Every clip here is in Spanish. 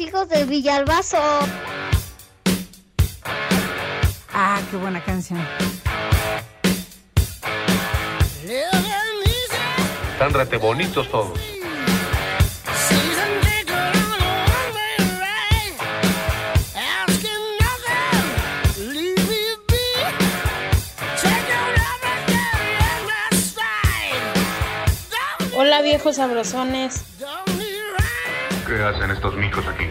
Hijos de Villalbazo. Ah, qué buena canción. Están rete bonitos todos. Hola viejos sabrosones. ¿Qué hacen estos micos aquí?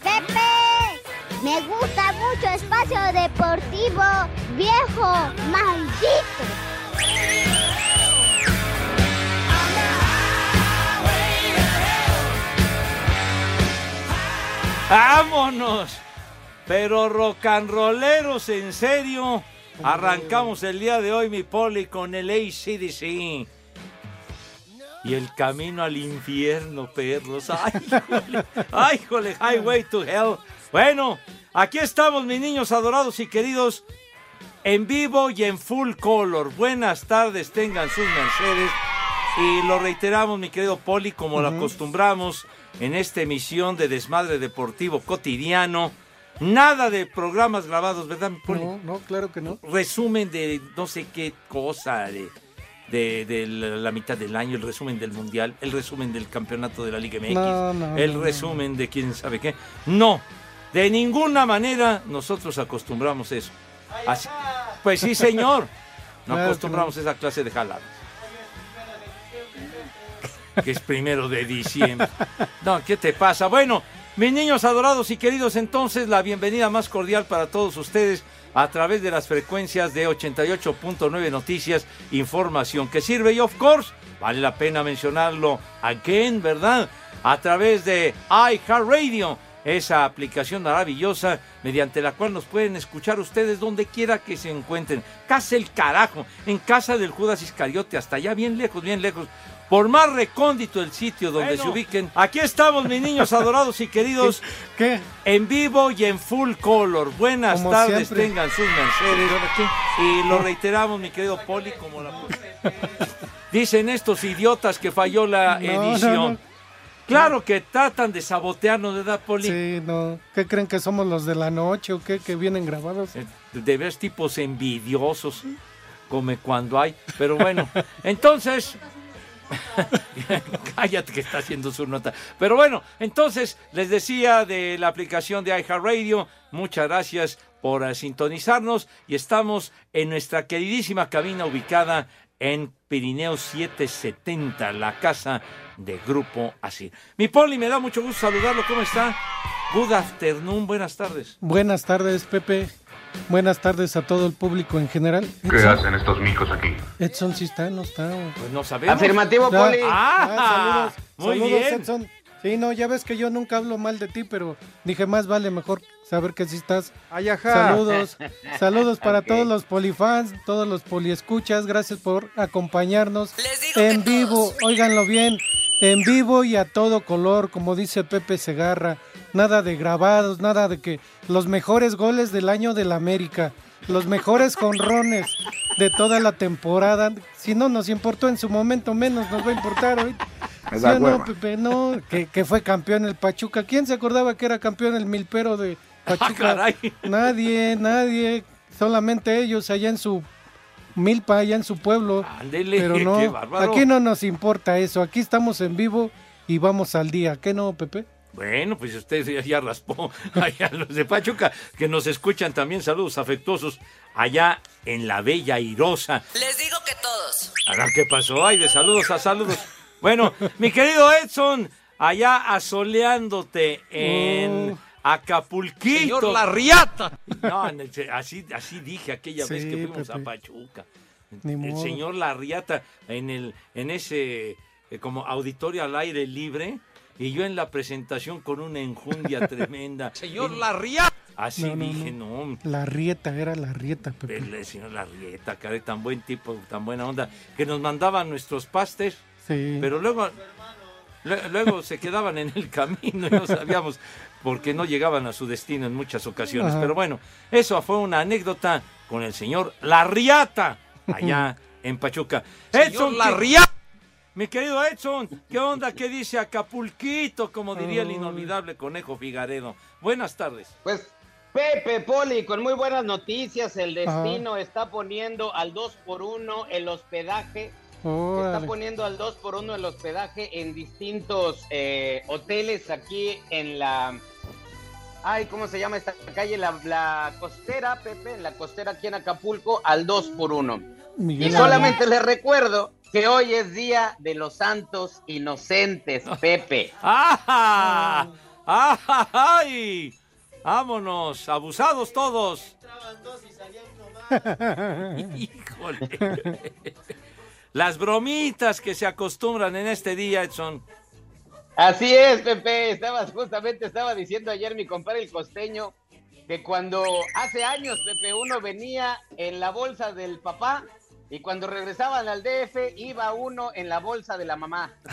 Pepe, me gusta mucho espacio deportivo, viejo, maldito. ¡Vámonos! Pero rocanroleros, en serio. Arrancamos el día de hoy, mi poli, con el ACDC. Y el camino al infierno, perros. ¡Ay, jole! ¡Ay, jole! Highway to Hell. Bueno, aquí estamos, mis niños adorados y queridos, en vivo y en full color. Buenas tardes, tengan sus mercedes. Y lo reiteramos, mi querido Poli, como lo acostumbramos en esta emisión de Desmadre Deportivo Cotidiano. Nada de programas grabados, ¿verdad, mi Poli? No, no, claro que no. Resumen de no sé qué cosa, de, de, de la, mitad del año, el resumen del Mundial, el resumen del campeonato de la Liga MX, No, no, el no, resumen de quién sabe qué. No, de ninguna manera nosotros acostumbramos eso. Así- pues sí, señor. No Claro acostumbramos esa clase de jaladas. Que es primero de diciembre. No, ¿qué te pasa? Bueno, mis niños adorados y queridos, entonces la bienvenida más cordial para todos ustedes a través de las frecuencias de 88.9 Noticias, información que sirve y of course, vale la pena mencionarlo again, ¿verdad? A través de iHeartRadio, esa aplicación maravillosa mediante la cual nos pueden escuchar ustedes donde quiera que se encuentren. Casa el carajo, en casa del Judas Iscariote, hasta allá bien lejos, bien lejos. Por más recóndito el sitio donde Bueno. se ubiquen. Aquí estamos, mis niños adorados y queridos. ¿Qué? En vivo y en full color. Buenas Como tardes, siempre. tengan sus mercedes. Y lo reiteramos, mi querido Poli, como la... Dicen estos idiotas que falló la No, edición. no, no. Claro que tratan de sabotearnos, ¿verdad, Poli? Sí, no. ¿Qué creen que somos los de la noche o qué? Que vienen grabados. Eh, De ver tipos envidiosos, como cuando hay. Pero bueno, entonces. Cállate que está haciendo su nota. Pero bueno, entonces les decía de la aplicación de iHeartRadio. Muchas gracias por sintonizarnos y estamos en nuestra queridísima cabina ubicada en Pirineo 770, la casa de Grupo Asir. Mi Poli, me da mucho gusto saludarlo. ¿Cómo está? Good afternoon, buenas tardes. Buenas tardes, Pepe. Buenas tardes a todo el público en general. ¿Qué hacen estos micos aquí? Edson sí está, no está. Pues no sabemos. Afirmativo, Ya. Poli. Ah, saludos. muy Saludos, bien. Edson. Sí, no, ya ves que yo nunca hablo mal de ti, pero dije más vale mejor saber que sí estás. Ay, ajá. Saludos, saludos para todos los polifans, todos los poliescuchas, gracias por acompañarnos en vivo, óiganlo bien, en vivo y a todo color, como dice Pepe Segarra, nada de grabados, nada de que los mejores goles del año del América, los mejores jonrones de toda la temporada, si no nos importó en su momento, menos nos va a importar hoy. Es ¿Sí no. Pepe? No, que, que fue campeón el Pachuca. ¿Quién se acordaba que era campeón el Milpero de Pachuca? Ah, caray. Nadie, nadie. Solamente ellos allá en su milpa, allá en su pueblo. Ándele, Pero no, qué bárbaro. aquí no nos importa eso. Aquí estamos en vivo y vamos al día. ¿Qué no, Pepe? Bueno, pues usted ya, ya raspó allá los de Pachuca, que nos escuchan también. Saludos afectuosos allá en la Bella Airosa. Les digo que todos. Ahora, ¿qué pasó? Ay, de saludos a saludos. Bueno, mi querido Edson, allá asoleándote en Oh. Acapulquito. Señor La Riata. No, así, así dije aquella vez que fuimos Pepe. a Pachuca. Ni el modo. señor Larriata en el en ese eh, como auditorio al aire libre y yo en la presentación con una enjundia tremenda. Señor La Riata. Así No, no, dije, no, La rieta, era la rieta, Pepe. el señor Larrieta, caray, tan buen tipo, tan buena onda, que nos mandaban nuestros pastes, Sí. pero luego lue- luego se quedaban en el camino y no sabíamos por qué no llegaban a su destino en muchas ocasiones. Ajá. Pero bueno, eso fue una anécdota con el señor Larriata allá en Pachuca. Señor ¿qué- La Riata. Mi querido Edson, ¿qué onda? ¿Qué dice Acapulquito? Como diría el inolvidable Conejo Figaredo. Buenas tardes. Pues Pepe Poli, con muy buenas noticias, el destino está poniendo al 2 por 1 el hospedaje. Está Órale. poniendo al 2 por 1 el hospedaje en distintos eh, hoteles aquí en la... Ay, ¿cómo se llama esta calle? La, la costera, Pepe, en la costera aquí en Acapulco, al 2 por 1 Miguel Y solamente les recuerdo que hoy es Día de los Santos Inocentes, Pepe. ¡Ah! ¡Ah! ¡Ay! ¡Vámonos! ¡Abusados todos! Híjole. Las bromitas que se acostumbran en este día, Edson. Así es, Pepe. Estabas justamente estaba diciendo ayer mi compadre el costeño que cuando hace años, Pepe, uno venía en la bolsa del papá y cuando regresaban al DF iba uno en la bolsa de la mamá.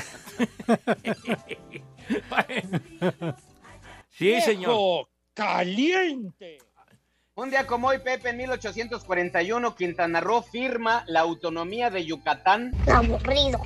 Sí, señor. Caliente. Un día como hoy, Pepe, en 1841, Quintana Roo firma la autonomía de Yucatán. Aburrido.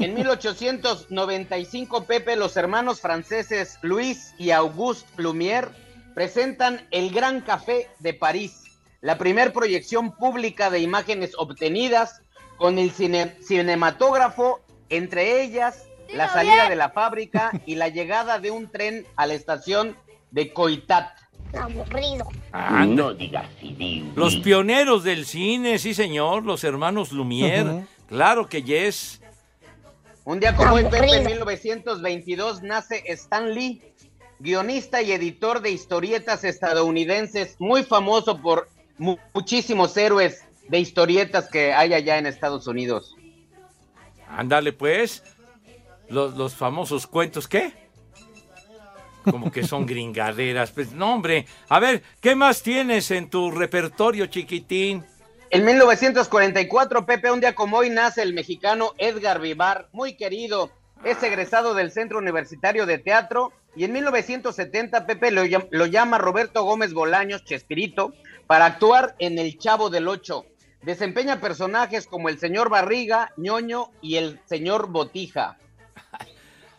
En 1895, Pepe, los hermanos franceses Luis y Auguste Lumière presentan El Gran Café de París, la primer proyección pública de imágenes obtenidas con el cine- cinematógrafo, entre ellas la salida de la fábrica y la llegada de un tren a la estación de Coitat. Aburrido. Anda. Los pioneros del cine, sí, señor. Los hermanos Lumière. Claro que yes. Un día como hoy, Pepe, en Aburrido. 1922, nace Stan Lee, guionista y editor de historietas estadounidenses, muy famoso por mu- muchísimos héroes de historietas que hay allá en Estados Unidos. Ándale, pues. Los, los famosos cuentos, ¿qué? Como que son gringaderas. Pues, no, hombre. A ver, ¿qué más tienes en tu repertorio, chiquitín? En 1944, Pepe, un día como hoy, nace el mexicano Edgar Vivar, muy querido. Es egresado del Centro Universitario de Teatro y en 1970, Pepe lo, lo llama Roberto Gómez Bolaños, Chespirito, para actuar en El Chavo del Ocho. Desempeña personajes como el señor Barriga, ñoño y el señor Botija.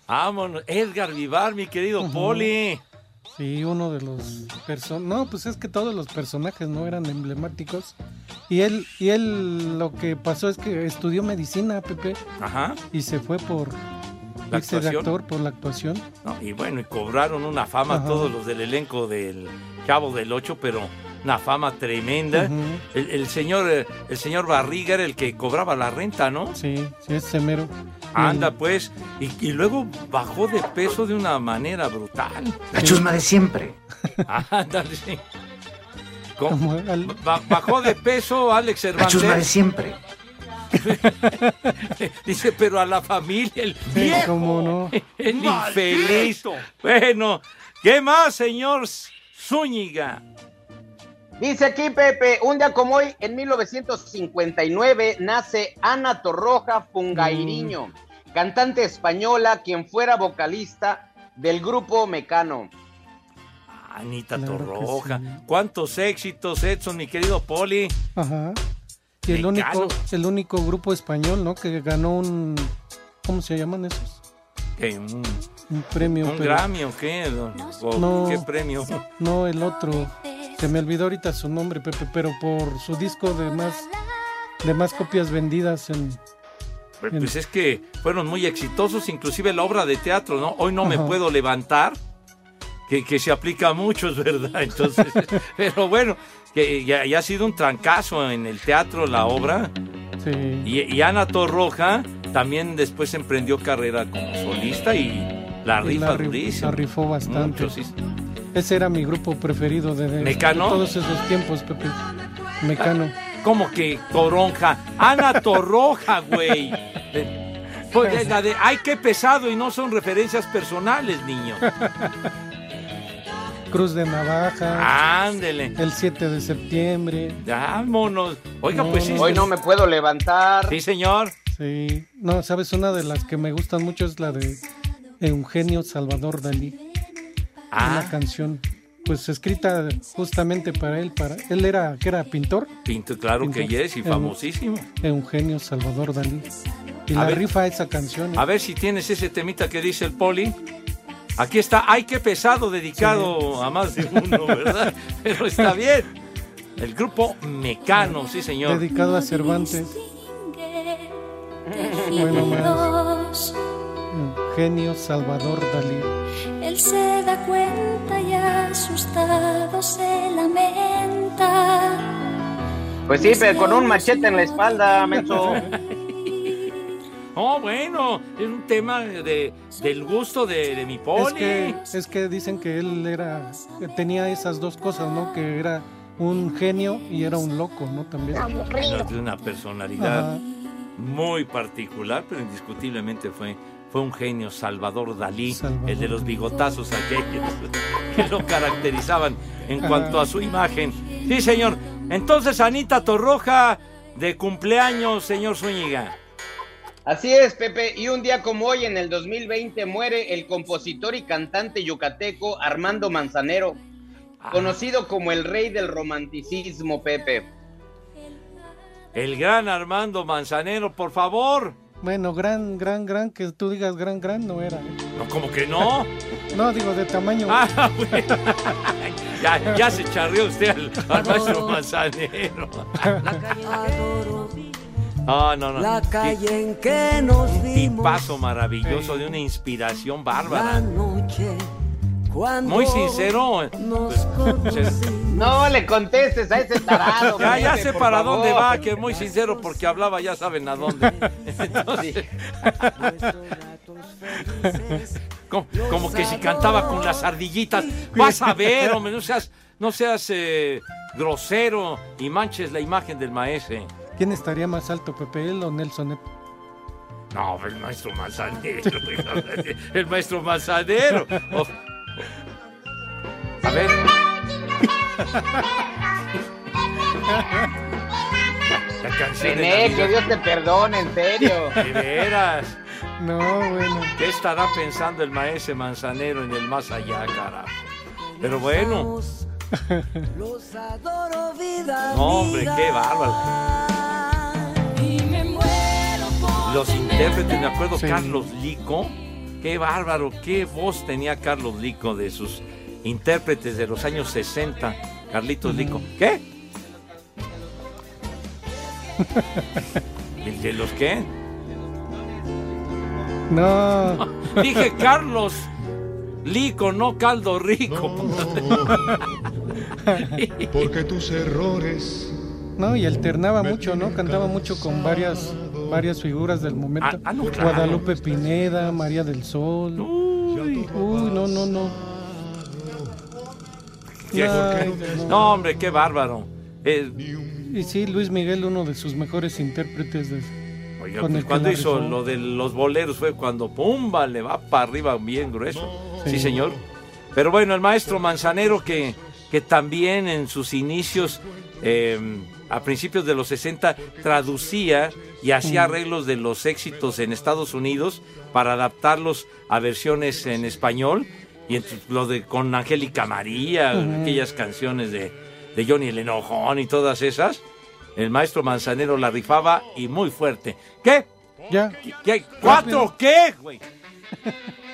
Vámonos. Edgar Vivar, mi querido. Poli. Sí, uno de los personajes. No, pues es que todos los personajes no eran emblemáticos. Y él, y él lo que pasó es que estudió medicina, Pepe, Ajá. y se fue por La irse de actuación. actor por la actuación. No, y bueno, y cobraron una fama Ajá. todos los del elenco del Chavo del Ocho, pero una fama tremenda. El, el señor eh, el señor Barriga era el que cobraba la renta, ¿no? Sí, sí, es semero. Anda, pues. Y, y luego bajó de peso de una manera brutal. La chusma de siempre. Ándale, sí. Ba- bajó de peso Alex La chusma de Cervantes. siempre. Dice, pero a la familia, el Sí, viejo, cómo no. el infeliz. Bueno, ¿qué más, señor Zúñiga? Dice aquí Pepe, un día como hoy, en 1959, nace Ana Torroja Fungairiño, cantante española, quien fuera vocalista del grupo Mecano. Anita Claro Torroja. sí. ¿Cuántos éxitos, Edson, mi querido Poli? Ajá. Y el Mecano. único, el único grupo español, ¿no? Que ganó un. ¿Cómo se llaman esos? ¿Qué, ¿Un, Un premio. un pero- Grammy o qué? ¿O No. ¿Qué premio? No, el otro. Se me olvidó ahorita su nombre, Pepe, pero por su disco de más de más copias vendidas en Pues es que fueron muy exitosos, inclusive la obra de teatro, ¿no? Hoy no me Ajá. puedo levantar, que, que se aplica a muchos, ¿verdad? Entonces, pero bueno, que ya, ya ha sido un trancazo en el teatro la obra. sí. Y, y Ana Torroja también después emprendió carrera como solista y La Y rifa ri- durísimo. la rifó bastante. Mucho, sí. Ese era mi grupo preferido de, de- ¿Mecano? de todos esos tiempos, Pepe. Mecano. Como que Toronja. Ana Torroja, güey. Pues, la de, ay, qué pesado y no son referencias personales, niño. Cruz de Navaja. Ándele. El 7 de septiembre. Vámonos. Oiga, No, pues sí. Hoy no me puedo levantar. Sí, señor. Sí. No, ¿sabes? Una de las que me gustan mucho es la de Eugenio Salvador Dalí. Ah, Una canción, pues escrita justamente para él. Para él era, que era pintor. pinto, claro que yes y famosísimo. Eugenio Salvador Dalí. Y A la ver. rifa esa canción. ¿eh? A ver si tienes ese temita que dice el poli. Aquí está, ay, qué pesado, dedicado a más de uno, ¿verdad? Pero está bien. El grupo Mecano, sí, señor. Dedicado a Cervantes. Bueno, más. Eugenio Salvador Dalí. Él se da cuenta y asustado se lamenta. Pues sí, pero con un machete en la espalda, menso. Oh, bueno, es un tema de, del gusto de, de mi poli. Es que, es que dicen que él era, tenía esas dos cosas, ¿no? Que era un genio y era un loco, ¿no? También. De una personalidad Ajá. muy particular, pero indiscutiblemente fue, fue un genio, Salvador Dalí, Salvador el de los bigotazos aquellos que lo caracterizaban en Ajá. cuanto a su imagen. Sí, señor. Entonces, Anita Torroja, de cumpleaños, señor Zúñiga. Así es, Pepe. Y un día como hoy, en el 2020, muere el compositor y cantante yucateco Armando Manzanero, conocido como el rey del romanticismo, Pepe. El gran Armando Manzanero, por favor. Bueno, gran, gran, gran, que tú digas gran, gran no era. ¿eh? No, como que no. No, digo de tamaño. Ah, bueno. ya, ya se charrió usted al, al maestro Manzanero. Ah, no, no. La calle en que nos un vimos tipazo maravilloso, de una inspiración la bárbara. noche cuando Muy sincero. No le contestes a ese tarado. Ya, sé para favor. dónde va, que es muy sincero porque hablaba, ya saben a dónde. Entonces, como, como que si cantaba con las ardillitas. Vas a ver, hombre, no seas, no seas eh, grosero y manches la imagen del maese. ¿Quién estaría más alto, Pepe, él o Nelson? Ep- No, el maestro Manzanero. El maestro Manzanero. A ver. La canción René, que. Dios te perdone, en serio. De veras. No, bueno. ¿Qué estará pensando el maestro Manzanero en el más allá, carajo? Pero bueno. los adoro vida No, hombre, qué bárbaro. Los intérpretes, me acuerdo, Sí. Carlos Lico. Qué bárbaro, qué voz tenía Carlos Lico de sus intérpretes de los años 60. Carlitos Lico. ¿Qué? ¿El de los qué? No. Dije Carlos Lico, no Caldo Rico. Porque tus errores. No, y alternaba mucho, ¿no? Cantaba mucho con varias, varias figuras del momento. Ah, ah, no, claro. Guadalupe Pineda, María del Sol. Uy, no, no, no. ¿Qué? Ay, no. No, hombre, qué bárbaro. Eh, Y sí, Luis Miguel, uno de sus mejores intérpretes de... Oiga, pues cuando hizo lo de los boleros fue cuando pumba le va para arriba bien grueso. Sí. Sí. señor. Pero bueno, el maestro Manzanero que, que también en sus inicios, eh, a principios de los 60, traducía y hacía arreglos de los éxitos en Estados Unidos para adaptarlos a versiones en español. Y lo de con Angélica María, aquellas canciones de, de Johnny el Enojón y todas esas. El maestro Manzanero la rifaba y muy fuerte. ¿Qué? Ya. ¿Qué? ¿Cuatro qué, güey?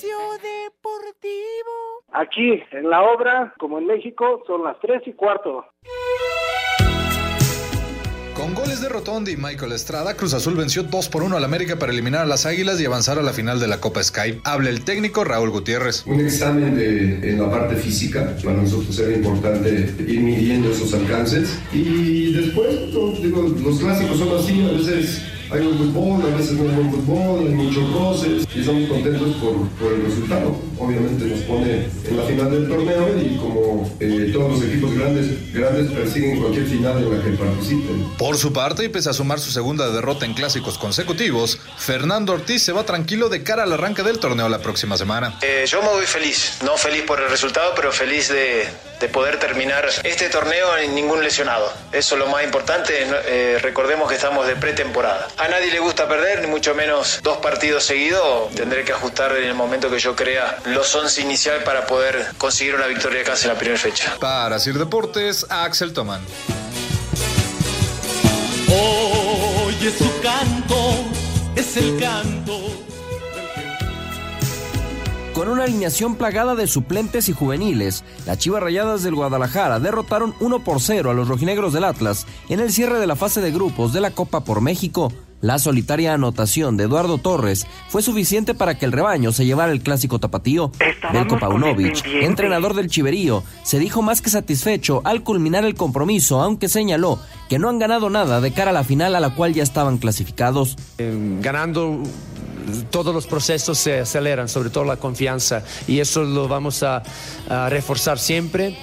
Espacio Deportivo. Aquí, en la obra, como en México, son las tres y cuarto. Con goles de Rotondi y Michael Estrada, Cruz Azul venció 2 por 1 al América para eliminar a las Águilas y avanzar a la final de la Copa Sky. Habla el técnico Raúl Gutiérrez. Un examen de, en la parte física, para nosotros era importante ir midiendo esos alcances y después, no, digo, los clásicos son así, a veces hay buen fútbol, a veces no hay buen fútbol, hay muchos roces y estamos contentos por, por el resultado. Obviamente nos pone en la final del torneo y como eh, todos los equipos grandes, grandes persiguen cualquier final en la que participen. Por su parte, y pese a sumar su segunda derrota en clásicos consecutivos, Fernando Ortiz se va tranquilo de cara al arranque del torneo la próxima semana. Eh, yo me voy feliz, no feliz por el resultado, pero feliz de, de poder terminar este torneo sin ningún lesionado. Eso es lo más importante, eh, recordemos que estamos de pretemporada. A nadie le gusta perder, ni mucho menos dos partidos seguidos. Tendré que ajustar en el momento que yo crea los 11 inicial para poder conseguir una victoria de casa en la primera fecha. Para Sir Deportes, Axel Toman. Oye su canto, es el canto. Con una alineación plagada de suplentes y juveniles, las Chivas Rayadas del Guadalajara derrotaron 1 por 0 a los rojinegros del Atlas en el cierre de la fase de grupos de la Copa por México. La solitaria anotación de Eduardo Torres fue suficiente para que el rebaño se llevara el clásico tapatío. Belko Paunovic, entrenador del Chiverío, se dijo más que satisfecho al culminar el compromiso, aunque señaló que no han ganado nada de cara a la final a la cual ya estaban clasificados. ganando todos los procesos se aceleran, sobre todo la confianza, y eso lo vamos a, reforzar siempre.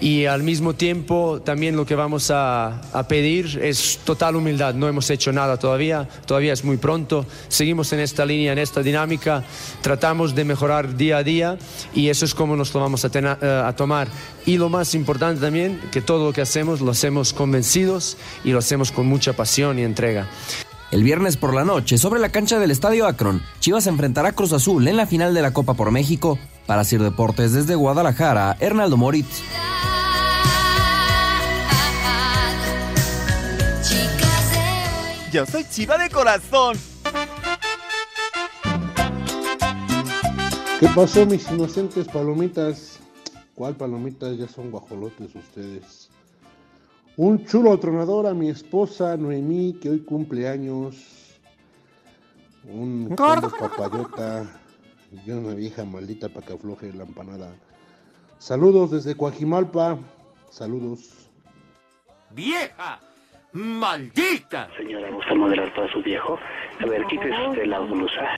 Y al mismo tiempo también lo que vamos a, pedir es total humildad. No hemos hecho nada todavía, todavía es muy pronto. Seguimos en esta línea, en esta dinámica, tratamos de mejorar día a día y eso es como nos lo vamos a, tener, a tomar. Y lo más importante también, que todo lo que hacemos lo hacemos convencidos y lo hacemos con mucha pasión y entrega. El viernes por la noche, sobre la cancha del Estadio Akron, Chivas enfrentará a Cruz Azul en la final de la Copa por México. Para Sir Deportes desde Guadalajara, Hernaldo Moritz. Yo soy chiva de corazón. ¿Qué pasó, mis inocentes palomitas? ¿Cuál palomitas? Ya son guajolotes ustedes. Un chulo tronador a mi esposa Noemí, que hoy cumple años. Un combo papayota y una vieja maldita para que afloje la empanada. Saludos desde Coajimalpa. Saludos. ¡Vieja! ¡Maldita! Señora, ¿gusta moderar para su viejo? A ver, quítese usted la blusa.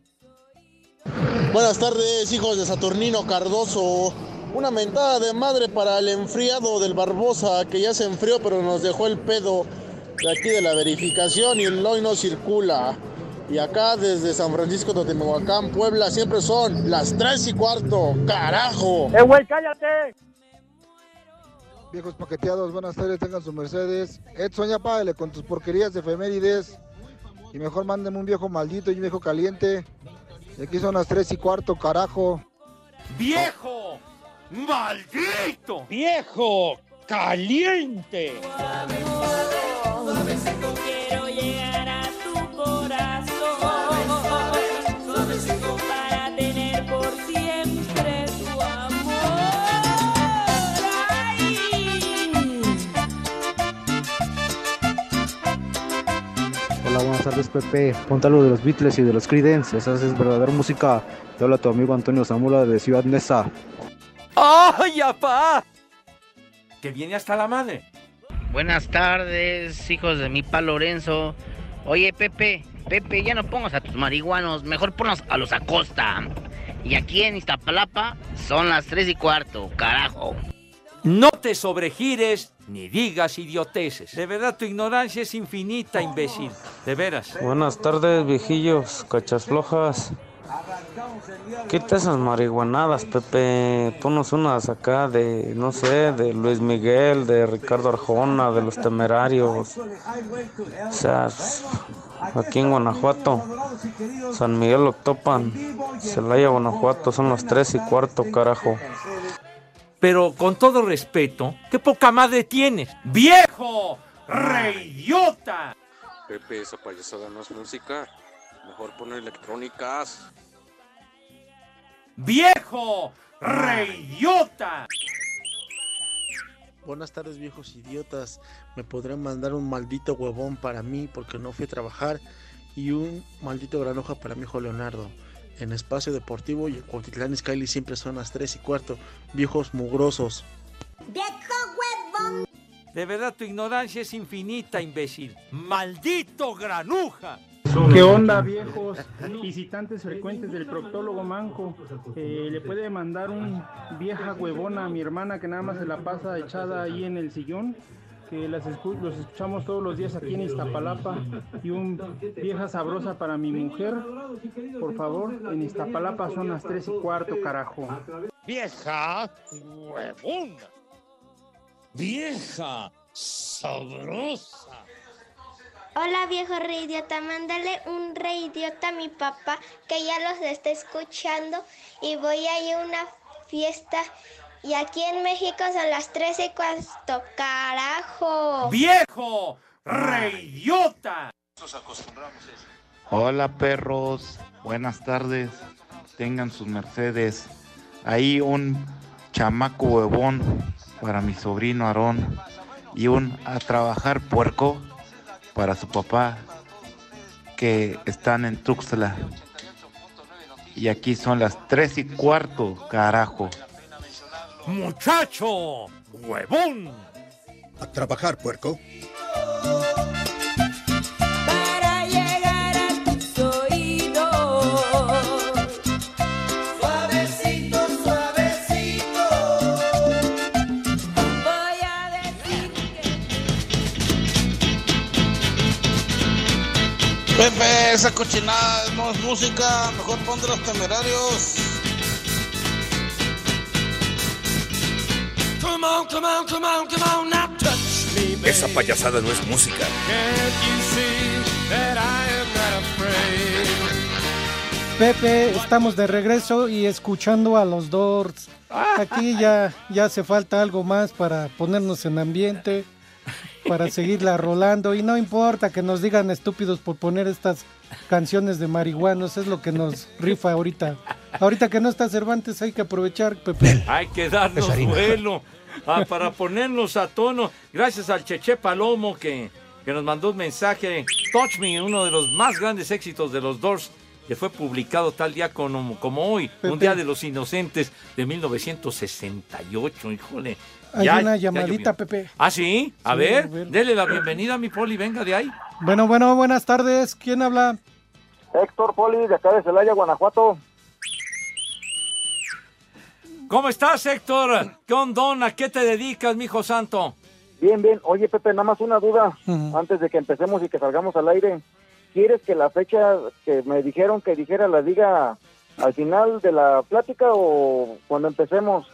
Buenas tardes, hijos de Saturnino Cardoso. Una mentada de madre para el enfriado del Barbosa, que ya se enfrió, pero nos dejó el pedo de aquí de la verificación y el hoy no circula. Y acá desde San Francisco de Temehuacán, Puebla, siempre son las 3 y cuarto. ¡Carajo! ¡Eh, güey, cállate! Viejos paqueteados, buenas tardes, tengan su Mercedes. Edson, ya págale con tus porquerías de efemérides. Y mejor mándeme un viejo maldito y un viejo caliente. Y aquí son las 3 y cuarto, carajo. ¡Viejo! ¡Maldito! ¡Viejo! ¡Caliente! Suavecito quiero llegar a tu corazón. Suavecito para tener por siempre tu amor. Hola, buenas tardes Pepe. Ponte algo de los Beatles y de los Creedence. Esa es verdadera música. Te habla tu amigo Antonio Zamora de Ciudad Neza. ¡Ay, apá! Que viene hasta la madre. Buenas tardes, hijos de mi pa Lorenzo. Oye, Pepe, Pepe, ya no pongas a tus marihuanos, mejor ponlos a los Acosta. Y aquí en Iztapalapa son las tres y cuarto, carajo. No te sobregires ni digas idioteces. De verdad, tu ignorancia es infinita, imbécil. De veras. Buenas tardes, viejillos, cachas flojas. Quita esas marihuanadas, Pepe. Ponos unas acá de, no sé, de Luis Miguel, de Ricardo Arjona, de los temerarios. O sea, aquí en Guanajuato, San Miguel Octopan, Celaya, Guanajuato, son las tres y cuarto, carajo. Pero con todo respeto, ¿qué poca madre tienes? ¡Viejo! ¡Reidiota! Pepe, esa payasada no es música. Mejor poner electrónicas. ¡Viejo! ¡Reidiota! Buenas tardes viejos idiotas. Me podrán mandar un maldito huevón para mí porque no fui a trabajar y un maldito granoja para mi hijo Leonardo. En espacio deportivo y en Cuautitlán Skyly siempre son las 3 y cuarto. Viejos mugrosos. ¡Viejo huevón! De verdad, tu ignorancia es infinita, imbécil. ¡Maldito granuja! ¿Qué onda, viejos visitantes frecuentes del proctólogo Manco? Eh, ¿Le puede mandar un vieja huevona a mi hermana que nada más se la pasa echada ahí en el sillón? Que las escu- los escuchamos todos los días aquí en Iztapalapa. Y un vieja sabrosa para mi mujer. Por favor, en Iztapalapa son las 3 y cuarto, carajo. Vieja huevona. Vieja sabrosa. Hola viejo rey idiota, mándale un rey idiota a mi papá que ya los está escuchando y voy a ir a una fiesta y aquí en México son las 13 y cuarto, carajo. Viejo reyota. Nos acostumbramos a eso. Hola perros, buenas tardes. Tengan sus mercedes. Ahí un chamaco huevón para mi sobrino Aarón y un a trabajar puerco para su papá que están en Tuxtla. Y aquí son las tres y cuarto, carajo. Muchacho huevón. A trabajar, puerco. Esa cochinada no es música, mejor pon de los temerarios. Come on, come on, come on, come on, now touch me, baby. Esa payasada no es música. Pepe, estamos de regreso y escuchando a los Doors. Aquí ya, ya hace falta algo más para ponernos en ambiente, para seguirla rolando. Y no importa que nos digan estúpidos por poner estas canciones de marihuanos, es lo que nos rifa ahorita. Ahorita que no está Cervantes hay que aprovechar, Pepe. Hay que darnos vuelo ah, para ponernos a tono. Gracias al Cheche Palomo que, que nos mandó un mensaje. Touch Me, uno de los más grandes éxitos de los Doors, que fue publicado tal día como, como hoy, un día de los inocentes de 1968. Híjole. Hay Ya- una llamadita. Pepe. ¿Ah, sí? A Sí, ver, a ver. dele la bienvenida a mi poli, venga de ahí. Bueno, bueno, buenas tardes. ¿Quién habla? Héctor Poli, de acá de Celaya, Guanajuato. ¿Cómo estás, Héctor? ¿Qué onda? ¿A qué te dedicas, mijo santo? Bien, bien. Oye, Pepe, nada más una duda antes de que empecemos y que salgamos al aire. ¿Quieres que la fecha que me dijeron que dijera la diga al final de la plática o cuando empecemos?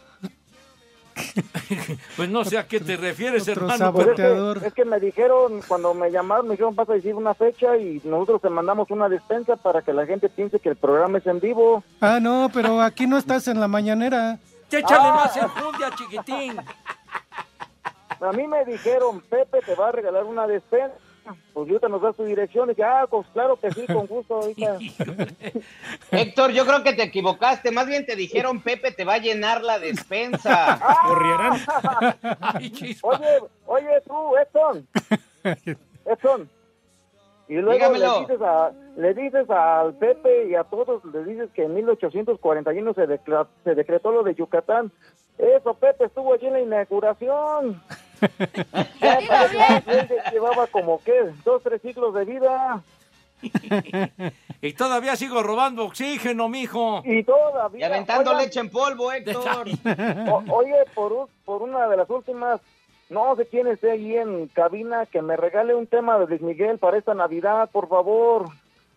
Pues no sé a qué te refieres, Otro hermano. Es, pero- que, es que me dijeron, cuando me llamaron, me dijeron, vas a decir una fecha y nosotros te mandamos una despensa para que la gente piense que el programa es en vivo. Ah, no, pero aquí no estás en la mañanera. Échale Ah. más enjundia, chiquitín. A mí me dijeron, Pepe te va a regalar una despensa. Pues yo te nos das tu dirección. Y dije, ah, pues claro que sí, con gusto. ahorita. Héctor, yo creo que te equivocaste. Más bien te dijeron, Pepe te va a llenar la despensa. Oye, oye, tú, Edson. Edson. Y luego Dígamelo. le dices, a, le dices al Pepe y a todos, le dices que en 1841 se, decla- se decretó lo de Yucatán. Eso, Pepe, estuvo allí en la inauguración. Llevaba como, ¿qué? Dos, tres siglos de vida. y todavía sigo robando oxígeno, mijo. Y todavía. Y aventando Oigan, leche en polvo, Héctor. o- oye, por, un- por una de las últimas, no sé quién esté ahí en cabina, que me regale un tema de Luis Miguel para esta Navidad, por favor.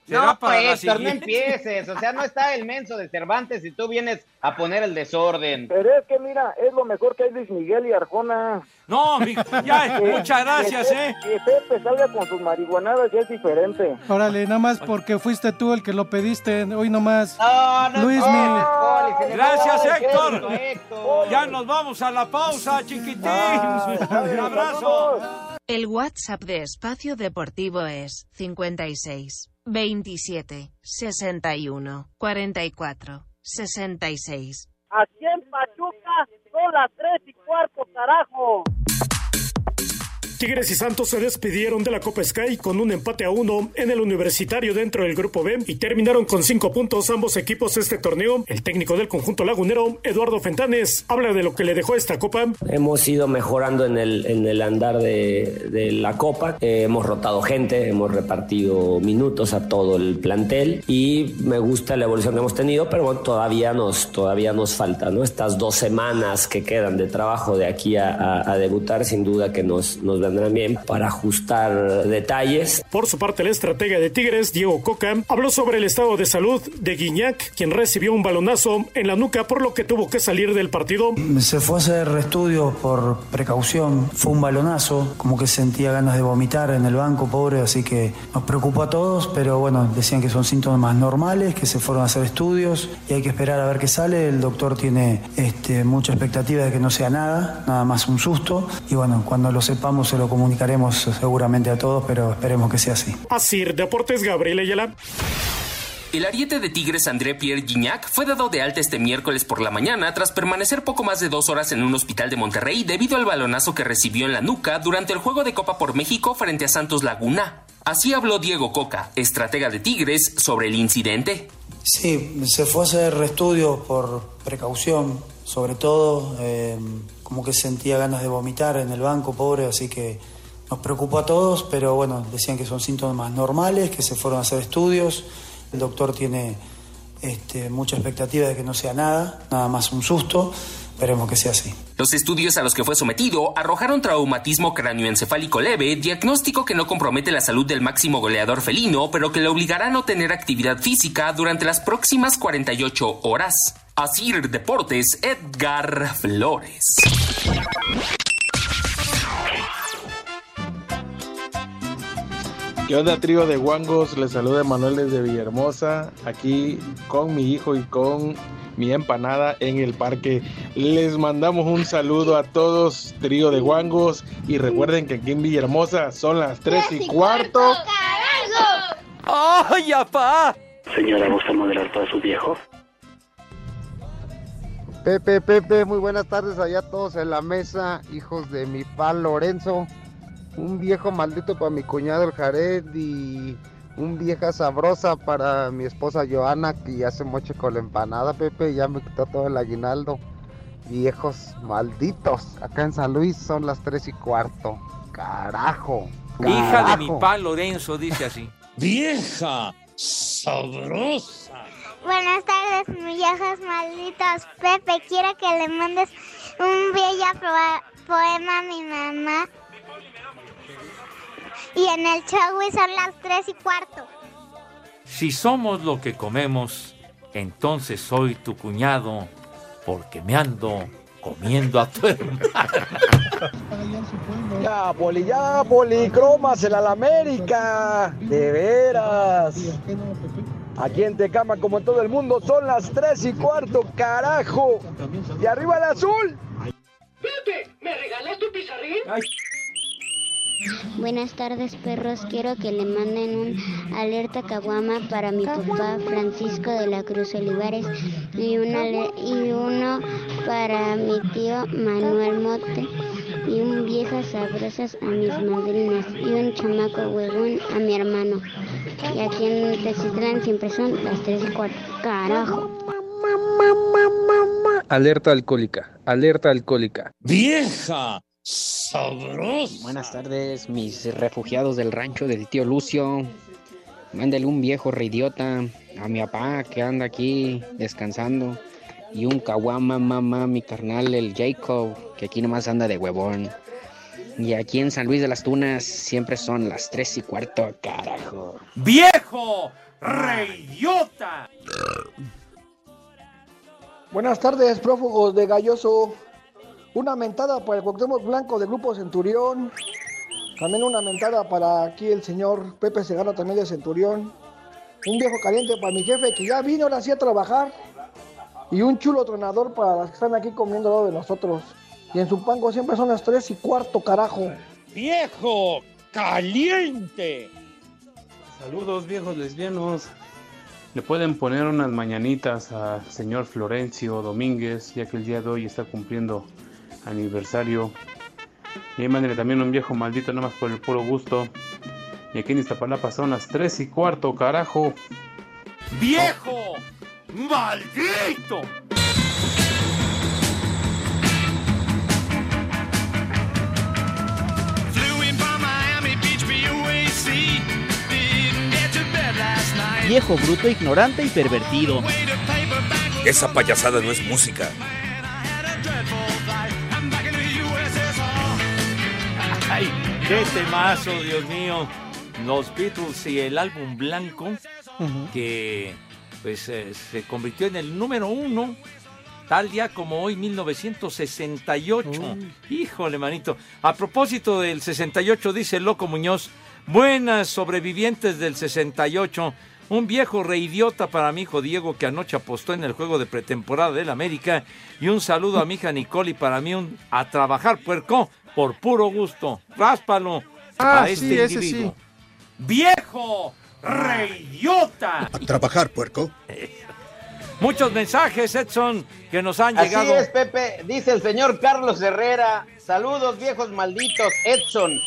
No, Héctor, no empieces. O sea, no está el menso de Cervantes y tú vienes a poner el desorden. Pero es que mira, es lo mejor que hay Luis Miguel y Arjona. No, ya, Que- muchas gracias, que ¿eh? Que Pepe salga con sus marihuanadas ya es diferente. Órale, nada más porque fuiste tú el que lo pediste. Hoy nomás. No, no, Luis no, Mi. Gracias, Héctor. Héctor. Héctor. Ya nos vamos a la pausa, chiquitín. Un abrazo. El WhatsApp de Espacio Deportivo es 56 27 61 44 66. Aquí en Pachuca son las tres y cuarto, carajo. Tigres y Santos se despidieron de la Copa Sky con un empate a uno en el universitario dentro del grupo B y terminaron con cinco puntos ambos equipos este torneo. El técnico del conjunto lagunero, Eduardo Fentanes, habla de lo que le dejó esta copa. Hemos ido mejorando en el, en el andar de, la Copa. Eh, hemos rotado gente, hemos repartido minutos a todo el plantel y me gusta la evolución que hemos tenido, pero bueno, todavía nos, todavía nos falta, ¿no? Estas dos semanas que quedan de trabajo de aquí a debutar, sin duda que nos, nos vendrán bien para ajustar detalles. Por su parte, el estratega de Tigres, Diego Coca, habló sobre el estado de salud de Guiñac, quien recibió un balonazo en la nuca por lo que tuvo que salir del partido. Se fue a hacer estudios por precaución, fue un balonazo, como que sentía ganas de vomitar en el banco, pobre, así que nos preocupó a todos, pero bueno, decían que son síntomas normales, que se fueron a hacer estudios y hay que esperar a ver qué sale. El doctor tiene este, mucha expectativa de que no sea nada, nada más un susto, y bueno, cuando lo sepamos se lo comunicaremos seguramente a todos, pero esperemos que sea así. Así, Deportes Gabriel Ayala. El ariete de Tigres André Pierre Gignac fue dado de alta este miércoles por la mañana tras permanecer poco más de dos horas en un hospital de Monterrey debido al balonazo que recibió en la nuca durante el juego de Copa por México frente a Santos Laguna. Así habló Diego Coca, estratega de Tigres, sobre el incidente. Sí, se fue a hacer estudios por precaución, sobre todo, eh, como que sentía ganas de vomitar en el banco, pobre, así que nos preocupó a todos, pero bueno, decían que son síntomas normales, que se fueron a hacer estudios. El doctor tiene este, mucha expectativa de que no sea nada, nada más un susto, esperemos que sea así. Los estudios a los que fue sometido arrojaron traumatismo cráneoencefálico leve, diagnóstico que no compromete la salud del máximo goleador felino, pero que le obligará a no tener actividad física durante las próximas 48 horas. Asir Deportes, Edgar Flores. ¿Qué onda, trío de guangos? Les saluda Manuel desde Villahermosa, aquí con mi hijo y con mi empanada en el parque. Les mandamos un saludo a todos, trío de guangos, y recuerden que aquí en Villahermosa son las 3 y cuarto. ¡Ay, apá! Señora, ¿gusta moderar para su viejo? Pepe, Pepe, muy buenas tardes allá todos en la mesa, hijos de mi pal Lorenzo. Un viejo maldito para mi cuñado el Jared y un vieja sabrosa para mi esposa Joana que ya se moche con la empanada, Pepe, ya me quitó todo el aguinaldo. Viejos malditos, acá en San Luis son las tres y cuarto. Carajo. Hija de mi carajo. pa Lorenzo, dice así. Vieja sabrosa. Buenas tardes, viejas malditos. Pepe, quiero que le mandes un bello poema a mi mamá. Y en el show son las tres y cuarto. Si somos lo que comemos, entonces soy tu cuñado, porque me ando comiendo a tu hermano. Ya, poli, ya, policromas en la América. De veras. Aquí en Tecama, como en todo el mundo, son las 3 y cuarto, carajo. Y arriba el azul. Pepe, ¿me regalas tu pizarrín? Buenas tardes, perros. Quiero que le manden un alerta caguama para mi papá Francisco de la Cruz Olivares y, una y uno para mi tío Manuel Mote y un viejas sabrosas a mis madrinas y un chamaco huevón a mi hermano. Y aquí en Tezitlán siempre son las tres y cuarto. Carajo. Alerta alcohólica, alerta alcohólica. ¡Vieja! ¡Sabrosa! Buenas tardes, mis refugiados del rancho del tío Lucio. Mándale un viejo reidiota a mi papá que anda aquí descansando. Y un caguama, mamá, mi carnal, el Jacob, que aquí nomás anda de huevón. Y aquí en San Luis de las Tunas siempre son las tres y cuarto, carajo. ¡Viejo! ¡Reyota! Buenas tardes, prófugos de Galloso. Una mentada para el Cuauhtémoc Blanco del Grupo Centurión. También una mentada para aquí el señor Pepe Segarra también de Centurión. Un viejo caliente para mi jefe que ya vino ahora sí a trabajar. Y un chulo tronador para las que están aquí comiendo al lado de nosotros. Y en su pango siempre son las 3 y cuarto, carajo. ¡Viejo! ¡Caliente! Saludos viejos lesbianos. Le pueden poner unas mañanitas al señor Florencio Domínguez, ya que el día de hoy está cumpliendo aniversario. Y ahí mándale también un viejo maldito, nada más por el puro gusto. Y aquí en Iztapalapa son las 3 y cuarto, carajo. ¡Viejo! ¡Maldito! Viejo, bruto, ignorante y pervertido. Esa payasada no es música. Qué temazo, Dios mío. Los Beatles y el álbum blanco, que pues eh, se convirtió en el número uno tal día como hoy, 1968. Híjole, manito. A propósito del 68, dice Loco Muñoz, buenas sobrevivientes del 68. Un viejo reidiota para mi hijo Diego que anoche apostó en el juego de pretemporada del América. Y un saludo a mi hija Nicole y para mí un a trabajar puerco por puro gusto. Ráspalo Ah, a sí, este ese individuo. sí. ¡Viejo reidiota! A trabajar, puerco. Muchos mensajes, Edson, que nos han Así llegado. es, Pepe, dice el señor Carlos Herrera. Saludos, viejos malditos. Edson,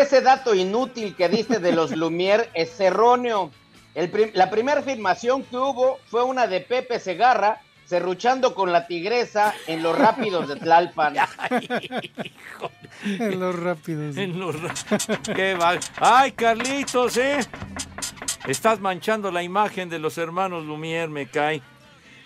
ese dato inútil que diste de los Lumière es erróneo. El prim- la primera filmación que hubo fue una de Pepe Segarra serruchando con la tigresa en los rápidos de Tlalpan. En los rápidos. En los Qué va- Ay, Carlitos, ¿eh? Estás manchando la imagen de los hermanos Lumière, me cae.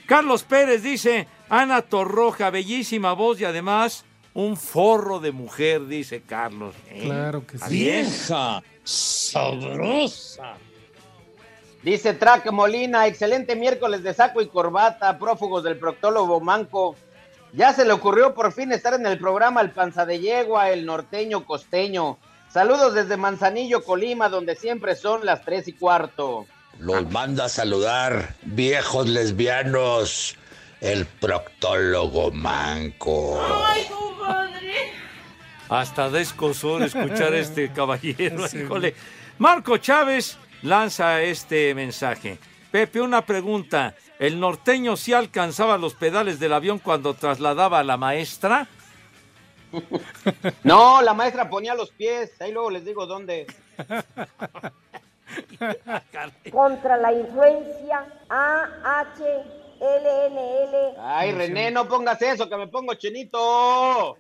Carlos Pérez dice, Ana Torroja, bellísima voz y además un forro de mujer, dice Carlos. ¿eh? Claro que ¿Está sí. Vieja, sabrosa. Dice Track Molina, excelente miércoles de saco y corbata, prófugos del proctólogo Manco. Ya se le ocurrió por fin estar en el programa El Panza de Yegua, el norteño costeño. Saludos desde Manzanillo, Colima, donde siempre son las tres y cuarto. Los manda a saludar, viejos lesbianos, el proctólogo manco. Hasta da escozor escuchar a este caballero. híjole. Marco Chávez lanza este mensaje. Pepe, una pregunta. ¿El norteño sí alcanzaba los pedales del avión cuando trasladaba a la maestra? No, la maestra ponía los pies, ahí luego les digo dónde. Contra la influencia AHLNL. Ay, René, no pongas eso, que me pongo chinito.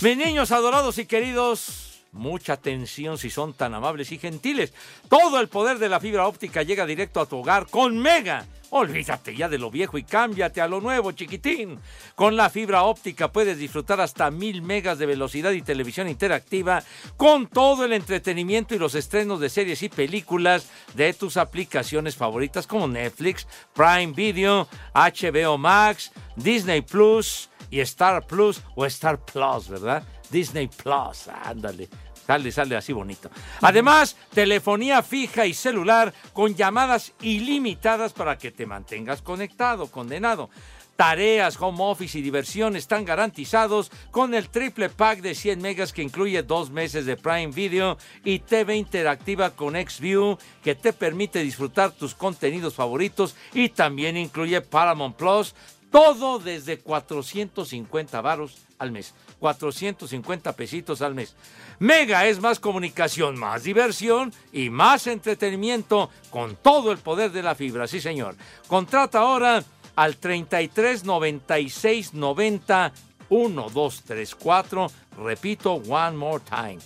Mis niños adorados y queridos, mucha atención si son tan amables y gentiles. Todo el poder de la fibra óptica llega directo a tu hogar con Mega. Olvídate ya de lo viejo y cámbiate a lo nuevo, chiquitín. Con la fibra óptica puedes disfrutar hasta mil megas de velocidad y televisión interactiva con todo el entretenimiento y los estrenos de series y películas de tus aplicaciones favoritas como Netflix, Prime Video, HBO Max, Disney Plus y Star Plus o Star Plus, ¿verdad? Disney Plus, ándale. Sale, sale así bonito. Además, telefonía fija y celular con llamadas ilimitadas para que te mantengas conectado, condenado. Tareas, home office y diversión están garantizados con el triple pack de 100 megas que incluye dos meses de Prime Video y TV interactiva con XView que te permite disfrutar tus contenidos favoritos y también incluye Paramount Plus, todo desde 450 varos al mes. 450 pesitos al mes. Mega es más comunicación, más diversión y más entretenimiento con todo el poder de la fibra. Sí, señor. Contrata ahora al 33 96 90 1234. Repito, one more time.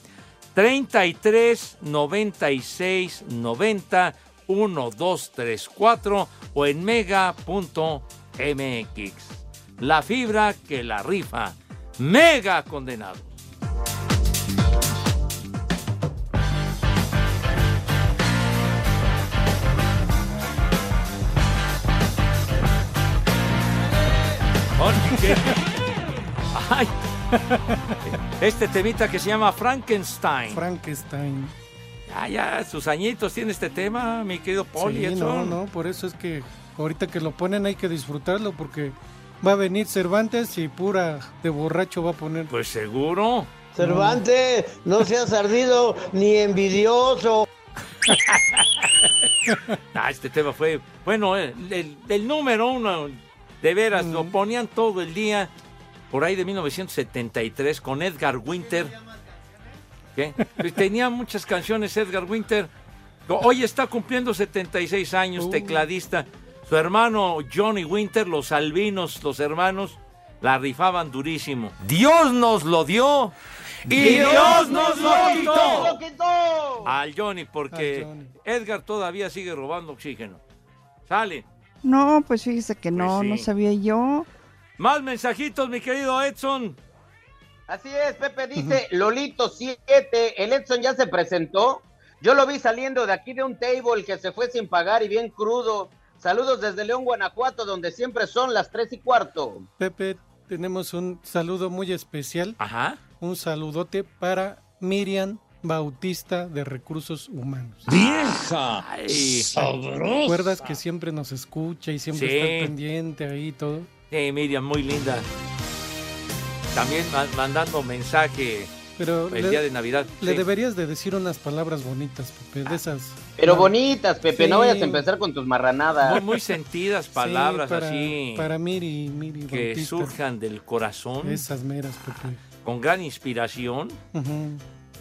33 96 90 1234 o en mega.mx. La fibra que la rifa. Mega condenado. Ay. Este temita que se llama Frankenstein. Frankenstein. Ya, ya, sus añitos tiene este tema, mi querido Poli. Sí, no, no, por eso es que ahorita que lo ponen hay que disfrutarlo porque va a venir Cervantes y pura de borracho va a poner. Pues seguro. Cervantes, no seas ardido ni envidioso. Ah, este tema fue, bueno, el, el- el número uno, de veras, lo ponían todo el día, por ahí de 1973, con Edgar Winter. ¿Qué? Pues Tenía muchas canciones Edgar Winter. Hoy está cumpliendo 76 años, tecladista. Su hermano Johnny Winter, los albinos, los hermanos, la rifaban durísimo. Dios nos lo dio y Dios nos lo quitó. Al Johnny, porque Edgar todavía sigue robando oxígeno. Sale. No, pues fíjese que no, Pues sí. no sabía yo. Más mensajitos, mi querido Edson. Así es, Pepe dice Lolito 7, el Edson ya se presentó. Yo lo vi saliendo de aquí de un table que se fue sin pagar y bien crudo. Saludos desde León, Guanajuato, donde siempre son las tres y cuarto. Pepe, tenemos un saludo muy especial. Ajá. Un saludote para Miriam Bautista de Recursos Humanos. ¡Vieja! ¿Recuerdas que siempre nos escucha y siempre Sí. está pendiente ahí y todo? Sí, Miriam, muy linda. También ma- mandando mensaje Pero el le- día de Navidad. Le Sí. deberías de decir unas palabras bonitas, Pepe, de esas. Pero bonitas, Pepe, no vayas a empezar con tus marranadas. Muy, muy sentidas palabras Sí, para, así Para Miri, Miri que Bautista. surjan del corazón Esas meras, Pepe. con gran inspiración.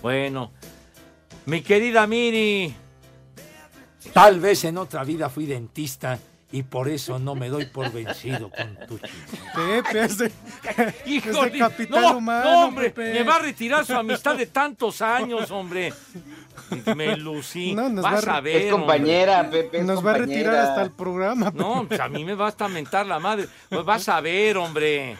Bueno, mi querida Miri, Tal vez en otra vida fui dentista y por eso no me doy por vencido con tu chiste. Pepe, es de, Híjole, es de capital no, humano, no, hombre, Pepe. me va a retirar su amistad de tantos años, hombre. Me lucí. No, nos vas va a- a ver. Es compañera, hombre. Pepe. es Nos va a retirar hasta el programa. No, pues a mí me va hasta mentar la madre. Pues vas a ver, hombre.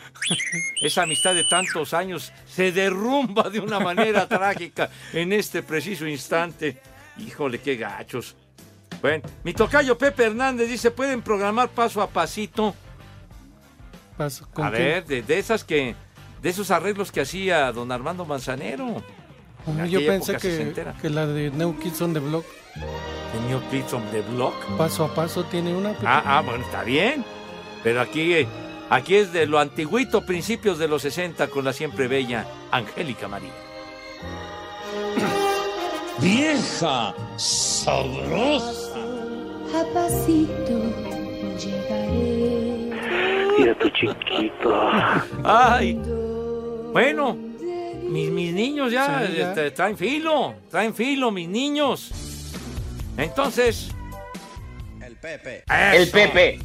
Esa amistad de tantos años se derrumba de una manera trágica en este preciso instante. Híjole, qué gachos. Bueno, mi tocayo Pepe Hernández dice, ¿pueden programar paso a pasito? Paso, ¿con A qué? ver, de, de esas que... De esos arreglos que hacía don Armando Manzanero. Yo pensé que, que la de New Kids on the Block, The New Kids on the Block. paso a paso, tiene una. Ah, ah, bueno, está bien. Pero aquí, aquí es de lo antiguito, principios de los 60, con la siempre bella Angélica María. Vieja sabrosa. A pasito llegaré. Mira tu chiquito. ¡Ay! Bueno, mis, mis niños ya, Sí, ya. este, traen filo, traen filo, mis niños. Entonces, El Pepe. El Pepe.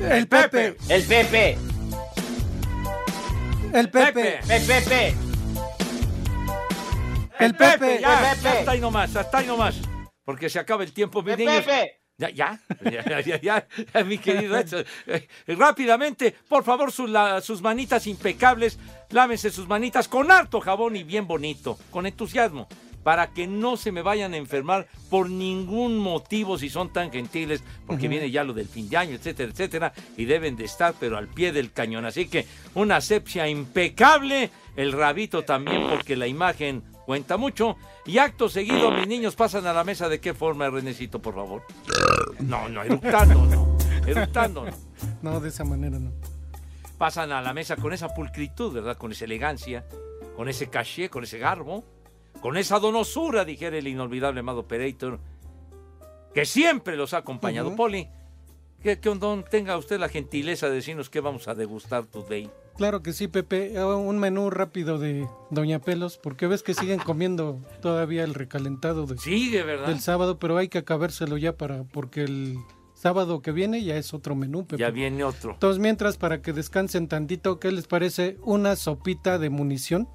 El Pepe, El Pepe. el Pepe, El Pepe. el Pepe. ya, Pepe. ya está ahí nomás, hasta ahí nomás. Porque se acaba el tiempo, mis niños. Pepe. Ya, ya, ya, ya, ya, ya, mi querido. Eh, rápidamente, por favor, sus, la- sus manitas impecables, lávense sus manitas con harto jabón y bien bonito, con entusiasmo, para que no se me vayan a enfermar por ningún motivo si son tan gentiles, porque viene ya lo del fin de año, etcétera, etcétera, y deben de estar, pero al pie del cañón. Así que una asepsia impecable, el rabito también, porque la imagen cuenta mucho. Y acto seguido, mis niños pasan a la mesa de qué forma, Renecito, por favor. No, no, eructando, no. Eructando, no. No, de esa manera no. Pasan a la mesa con esa pulcritud, ¿verdad? Con esa elegancia, con ese caché, con ese garbo, con esa donosura, dijera el inolvidable amado Operator, que siempre los ha acompañado. Poli, que, que don tenga usted la gentileza de decirnos qué vamos a degustar today. Claro que sí, Pepe. Ah, Un menú rápido de Doña Pelos, porque ves que siguen comiendo todavía el recalentado de- Sigue, ¿verdad? del sábado, pero hay que acabárselo ya para, porque el sábado que viene ya es otro menú, Pepe. Ya viene otro. Entonces, mientras, para que descansen tantito, ¿qué les parece? Una sopita de munición.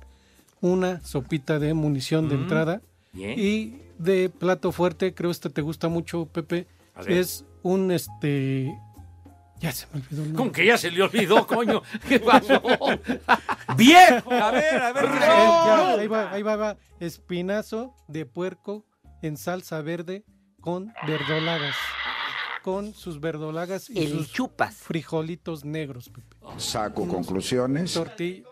Una sopita de munición de Mm, entrada. bien. Y de plato fuerte, creo este te gusta mucho, Pepe. Es un este. Ya se me olvidó el nombre. ¿Con que ya se le olvidó, coño? ¿Qué pasó? ¡Viejo! A ver, a ver. ¿qué Eh, se- ya, ahí va, ahí va, va. Espinazo de puerco en salsa verde con verdolagas. Con sus verdolagas y El sus chupas. frijolitos negros, Pepe. Saco conclusiones. Torti-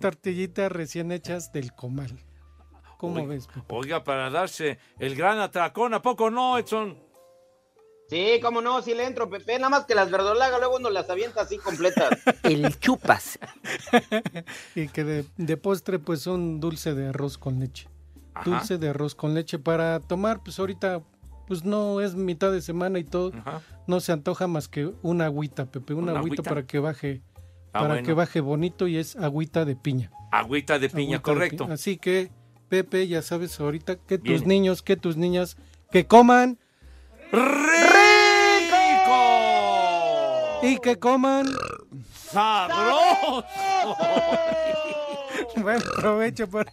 Tortillitas recién hechas del comal. ¿Cómo Oiga, ves, Pepe? Oiga, para darse el gran atracón, ¿a poco no, Edson? Sí, cómo no, sí le entro, Pepe. Nada más que las verdolagas luego uno las avienta así completas. El chupas. y que de, de postre, pues un dulce de arroz con leche. Ajá. dulce de arroz con leche para tomar, pues ahorita pues no es mitad de semana y todo, Ajá. no se antoja más que una agüita, Pepe, una, ¿Una agüita, agüita? para que baje Ah, para bueno. que baje bonito y es agüita de piña. Agüita de piña, Agüita de correcto. piña. Así que Pepe, ya sabes ahorita que tus niños, que tus niñas que coman ¡Rico! Y que coman ¡Sabroso! buen provecho por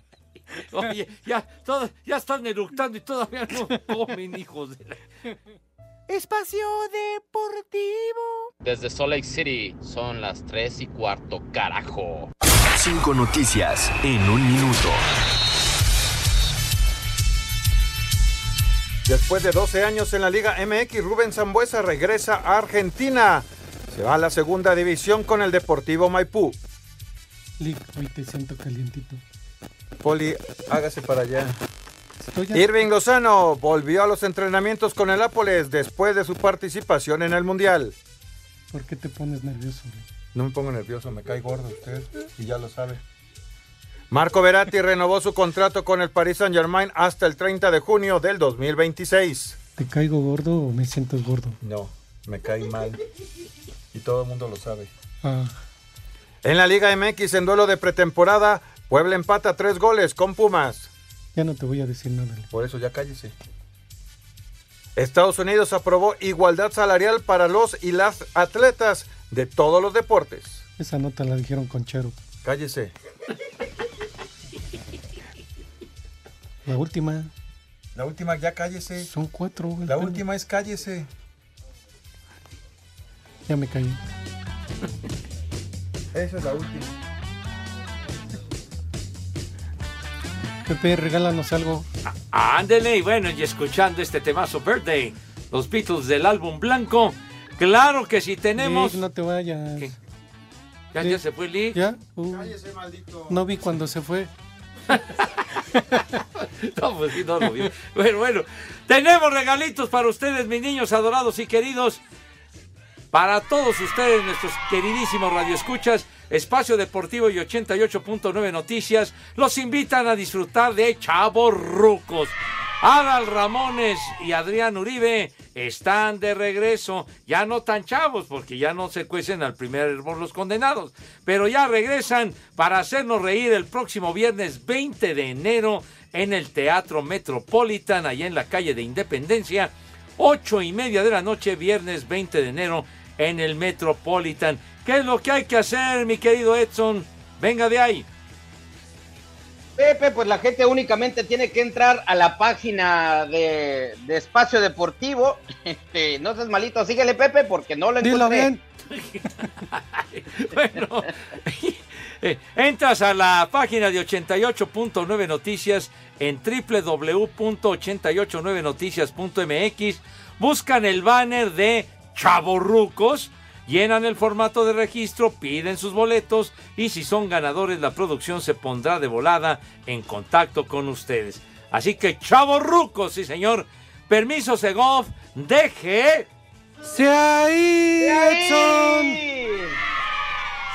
Oye, ya, todo- ya están eructando y todavía no comen, hijos de la... Espacio Deportivo. Desde Salt Lake City son las 3 y cuarto, carajo. Cinco noticias en un minuto. Después de 12 años en la Liga MX, Rubén Zambuesa regresa a Argentina. Se va a la segunda división con el Deportivo Maipú. Hoy te siento calientito. Poli, hágase para allá. Irving Lozano volvió a los entrenamientos con el Nápoles después de su participación en el Mundial. ¿Por qué te pones nervioso? No me pongo nervioso, me cae gordo usted y ya lo sabe. Marco Verratti renovó su contrato con el Paris Saint Germain hasta el 30 de junio del 2026. ¿Te caigo gordo o me sientes gordo? No, me cae mal. Y todo el mundo lo sabe. Ah, En la Liga MX, en duelo de pretemporada, Puebla empata tres goles con Pumas. ya no te voy a decir nada. Por eso ya cállese. Estados Unidos aprobó igualdad salarial para los y las atletas de todos los deportes. Esa nota la dijeron con Chero. Cállese. La última. La última, ya cállese. Son cuatro. La última es cállese. Ya me caí. Esa es la última. Pepe, regálanos algo. Ándele, y bueno, y escuchando este temazo Birthday, los Beatles del álbum blanco. Claro que si tenemos. Lick, no te vayas. ¿Qué? ¿Ya, ya se fue Lee? ¿Ya? Uh, no vi cuando se fue. No, pues sí, no lo vi. Bueno, bueno. Tenemos regalitos para ustedes, mis niños adorados y queridos. Para todos ustedes, nuestros queridísimos radioescuchas, Espacio Deportivo y 88.9 Noticias, los invitan a disfrutar de Chavos Rucos. Adal Ramones y Adrián Uribe están de regreso, ya no tan chavos, porque ya no se cuecen al primer hervor los condenados, pero ya regresan para hacernos reír el próximo viernes 20 de enero en el Teatro Metropolitan, allá en la calle de Independencia, ocho y media de la noche, viernes 20 de enero, en el Metropolitan. ¿Qué es lo que hay que hacer, mi querido Edson? Venga de ahí. Pepe, pues la gente únicamente tiene que entrar a la página de, de Espacio Deportivo. Este, no seas malito, síguele Pepe porque no lo Dilo encontré. bien. bueno, eh, entras a la página de 88.9 Noticias en www.889noticias.mx, buscan el banner de Chavorrucos, llenan el formato de registro, piden sus boletos y si son ganadores la producción se pondrá de volada en contacto con ustedes. Así que Chavorrucos, sí señor, permiso Segov, deje ¡Se ahí, Edson!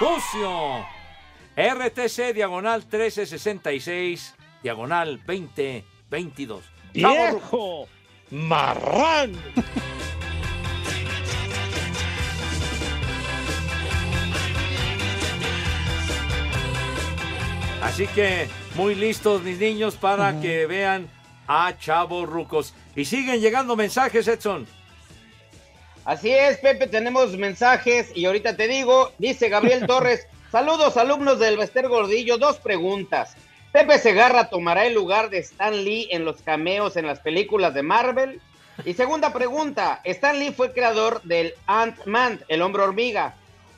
sucio. RTC diagonal 1366 diagonal 2022. ¡Viejo! ¡Marrán! Así que muy listos mis niños para que vean a Chavo Rucos. Y siguen llegando mensajes, Edson. Así es, Pepe, tenemos mensajes y ahorita te digo, dice Gabriel Torres, saludos alumnos del Bester Gordillo, dos preguntas. ¿Pepe Segarra tomará el lugar de Stan Lee en los cameos en las películas de Marvel? Y segunda pregunta, Stan Lee fue creador del Ant-Man, el hombre hormiga.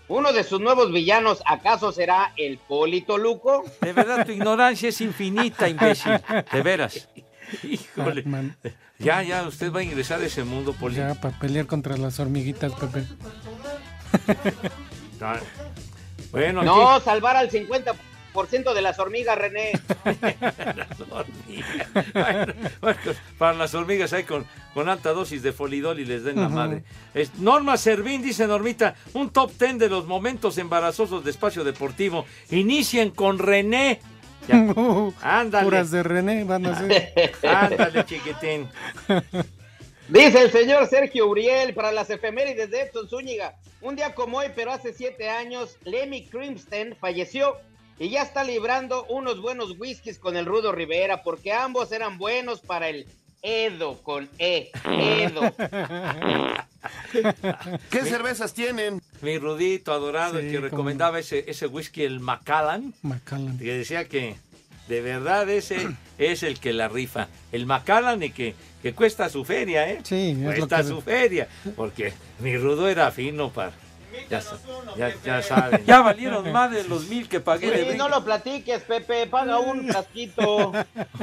¿Uno de sus nuevos villanos acaso será el Polito Luco? De verdad, tu ignorancia es infinita, imbécil. De veras. Híjole. Batman. Ya, ya, usted va a ingresar a ese mundo, Poli. Ya, para pelear contra las hormiguitas, Pepe. Bueno, No, aquí- salvar al 50% de las hormigas, René. Las hormigas. Bueno, bueno, para las hormigas hay con, con alta dosis de folidol y les den la madre. Es- Norma Servín dice Normita, un top ten de los momentos embarazosos de espacio deportivo. Inicien con René. Ándale. Puras de René van a ser. Ándale, chiquitín. Dice el señor Sergio Uriel para las efemérides de Edson Zúñiga. Un día como hoy, pero hace siete años, Lemmy Crimsten falleció y ya está librando unos buenos whiskies con el Rudo Rivera, porque ambos eran buenos para el Edo con E. Edo. ¿Qué cervezas tienen? Mi Rudito adorado, el Sí, que recomendaba ese, ese whisky, el Macallan, Macallan. que decía que de verdad ese es el que la rifa. El Macallan y que, que cuesta su feria, ¿eh? Sí, es lo cuesta que- su feria. Porque mi Rudo era fino para... Ya, ya, ya saben. Ya valieron más de los mil que pagué. Sí, no lo platiques, Pepe, paga un casquito.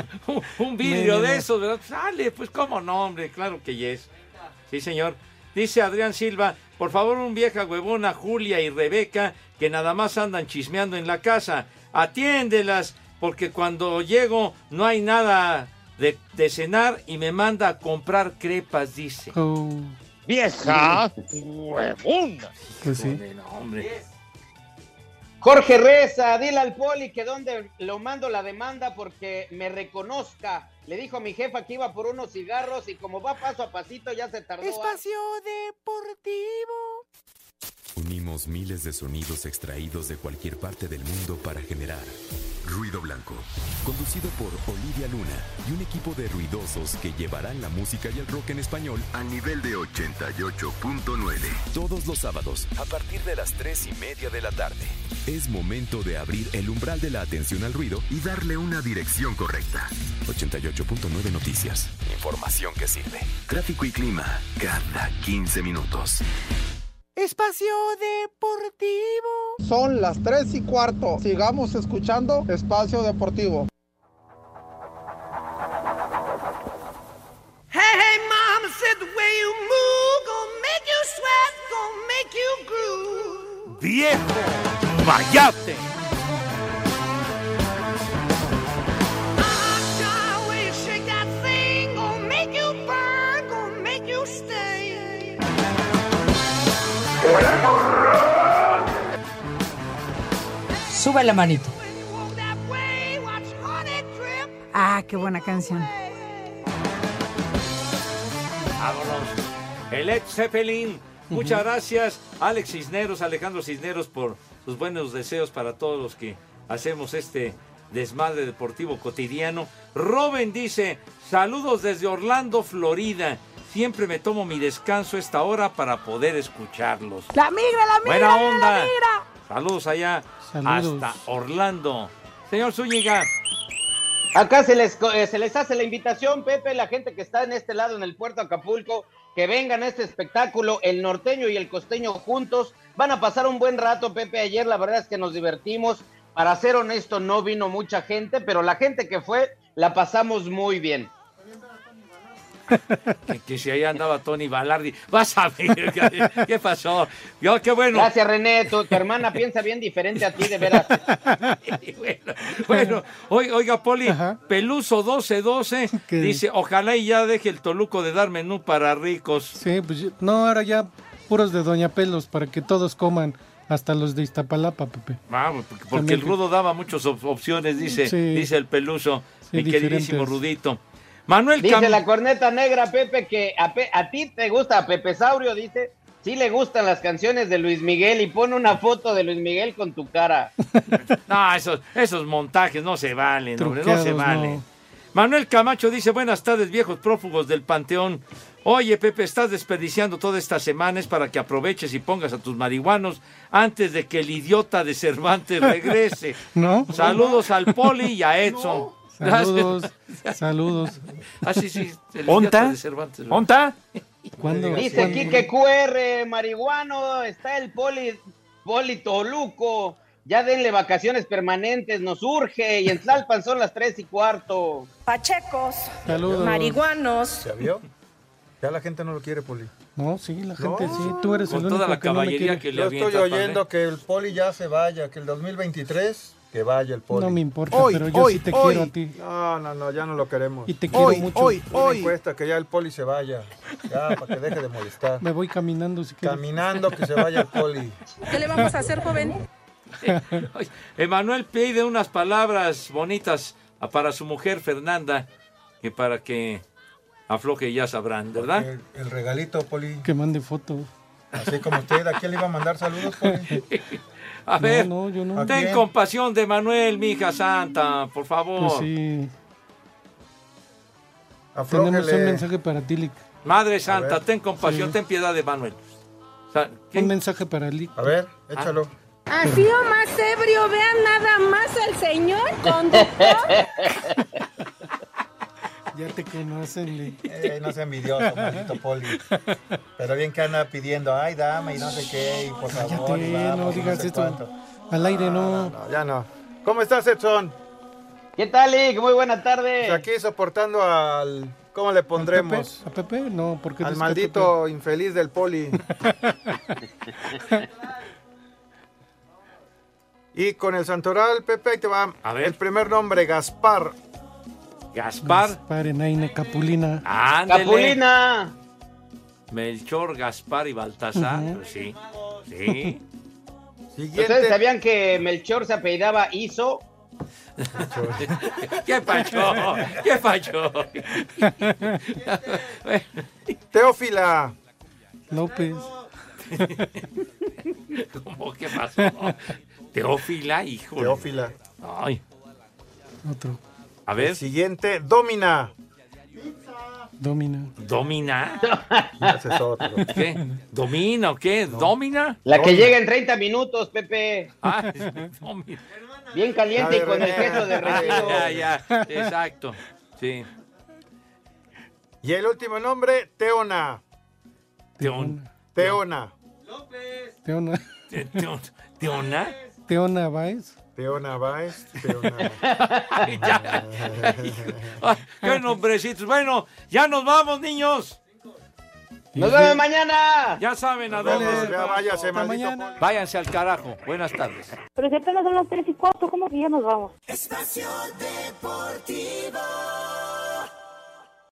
un vidrio Mínimo. de esos, ¿verdad? Sale, pues cómo no, hombre, claro que yes. Sí, señor. Dice Adrián Silva, por favor, un vieja huevona, Julia y Rebeca, que nada más andan chismeando en la casa. Atiéndelas, porque cuando llego no hay nada de, de cenar y me manda a comprar crepas, dice. Oh, Vieja huevona. pues sí. Jorge Reza, dile al poli que donde lo mando la demanda porque me reconozca. Le dijo a mi jefa que iba por unos cigarros y como va paso a pasito ya se tardó. Espacio Deportivo. Unimos miles de sonidos extraídos de cualquier parte del mundo para generar Ruido Blanco, conducido por Olivia Luna y un equipo de ruidosos que llevarán la música y el rock en español al nivel de 88.9. Todos los sábados, a partir de las 3 y media de la tarde. Es momento de abrir el umbral de la atención al ruido y darle una dirección correcta. 88.9 Noticias. Información que sirve. Tráfico y clima cada 15 minutos. Espacio Deportivo. Son las 3 y cuarto. Sigamos escuchando Espacio Deportivo. Hey, hey, mama said the way you move gonna make you sweat, gonna make you groove. ¡Viejo! ¡Vayate! Sube la manito. Ah, qué buena canción. Vámonos. El Led Zeppelin. Muchas gracias, Alex Cisneros, Alejandro Cisneros, por sus buenos deseos para todos los que hacemos este desmadre deportivo cotidiano. Robin dice, saludos desde Orlando, Florida. Siempre me tomo mi descanso a esta hora para poder escucharlos. La migra, la migra, Buena mira, onda. la migra. Saludos allá Saludos. hasta Orlando. Señor Zúñiga. Acá se les, eh, se les hace la invitación, Pepe, la gente que está en este lado, en el puerto Acapulco, que vengan a este espectáculo, el norteño y el costeño juntos. Van a pasar un buen rato, Pepe. Ayer la verdad es que nos divertimos. Para ser honesto, no vino mucha gente, pero la gente que fue, la pasamos muy bien. Que, que si ahí andaba Tony Balardi. Vas a ver. ¿Qué, qué pasó? Yo, qué bueno. Gracias, René. Tu, tu hermana piensa bien diferente a ti, de veras. Bueno, oiga, oiga, Poli, Peluso 1212 ¿Qué? dice, ojalá y ya deje el Toluco de dar menú para ricos. Sí, pues no, ahora ya puros de Doña Pelos para que todos coman, hasta los de Iztapalapa, Pepe. Vamos, porque, También el que- Rudo daba muchas op- opciones, dice, Sí. dice el Peluso, Sí, mi queridísimo diferentes. Rudito. Manuel Dice Cam- la corneta negra, Pepe, que a, Pe- a ti te gusta, a Pepe Saurio, dice, sí le gustan las canciones de Luis Miguel y pone una foto de Luis Miguel con tu cara. No, esos, esos montajes no se valen, hombre, no se valen. no. Manuel Camacho dice, buenas tardes, viejos prófugos del Panteón. Oye, Pepe, estás desperdiciando toda esta semana, es para que aproveches y pongas a tus marihuanos antes de que el idiota de Cervantes regrese. ¿No? Saludos al Poli y a Edson. Saludos, saludos. Ah, sí, sí, el ¿Onta? ¿Onta? ¿Cuándo? Dice ¿Cuándo? Quique QR, marihuano, está el poli, poli Toluco. Ya denle vacaciones permanentes, nos urge. Y en Tlalpan son las tres y cuarto. Pachecos, Saludos. marihuanos. ¿Ya vio? Ya la gente no lo quiere, Poli. No, sí, la No. gente sí. Tú eres Con el toda único la que no me caballería quiere. que le Yo estoy oyendo que el Poli ya se vaya, que el 2023 que vaya el Poli. No me importa, Hoy, pero yo hoy, sí te hoy. quiero a ti. No, no, no, ya no lo queremos. Y te quiero hoy, mucho. Hoy, Una hoy. encuesta que ya el Poli se vaya. Ya, para que deje de molestar. Me voy caminando si quieres. Caminando que se vaya el Poli. ¿Qué le vamos a hacer, joven? Emanuel pide unas palabras bonitas para su mujer Fernanda, que para que afloje ya sabrán, ¿verdad? El, el regalito, Poli. Que mande foto. Así como usted, ¿a quién le iba a mandar saludos, Poli? A ver, no, yo no. ten compasión de Manuel, mi hija santa, por favor. Pues sí. Tenemos un mensaje para ti, Lick. Madre santa, ten compasión, Sí. ten piedad de Manuel. O sea, ¿qué? Un mensaje para Lick. A ver, échalo. Así o más ebrio, vean nada más al señor conductor. Ya te conocen, Lick. Eh, no sea envidioso, maldito Poli. Pero bien que anda pidiendo, ay, dame y no sé qué, y por favor. y Cállate, vamos, no digas sé esto. cuánto. Al aire no. No, ya no. ¿Cómo estás, Edson? ¿Qué tal, Lick? Muy buena tarde. Pues aquí soportando al... ¿Cómo le pondremos? ¿A Pepe? No, porque Al maldito infeliz del Poli. y con el Santoral, Pepe, ahí te va. A ver. El primer nombre, Gaspar. Gaspar. Gaspar Enaine Capulina. Ándele. Capulina. Melchor, Gaspar y Baltasar. Pues sí. Sí. ¿Ustedes sabían que Melchor se apellidaba Iso? ¿Qué pacho? ¿Qué pacho? Teófila. López. ¿Cómo que pasó? Teófila, hijo. Teófila. Ay. Otro. A ver. El siguiente, Domina. Domina. ¿Domina? ¿Qué? ¿Domina o qué? ¿Domina? La que llega en 30 minutos, Pepe. Ah, domina. Bien caliente y con el queso derretido. Ya, ya, exacto. Sí. Y el último nombre, Teona. Teon, Teona. Teona. te- teon- ¿Teona? Teona Baez. Teona Baez. Teona. Ay, ya. Ay, qué nombrecitos. Bueno, ya nos vamos, niños. ¡Nos vemos mañana! Ya saben a dónde. maldito mañana. Váyanse al carajo. Buenas tardes. Pero si apenas son las tres y cuarto, ¿cómo que ya nos vamos? Espacio Deportivo.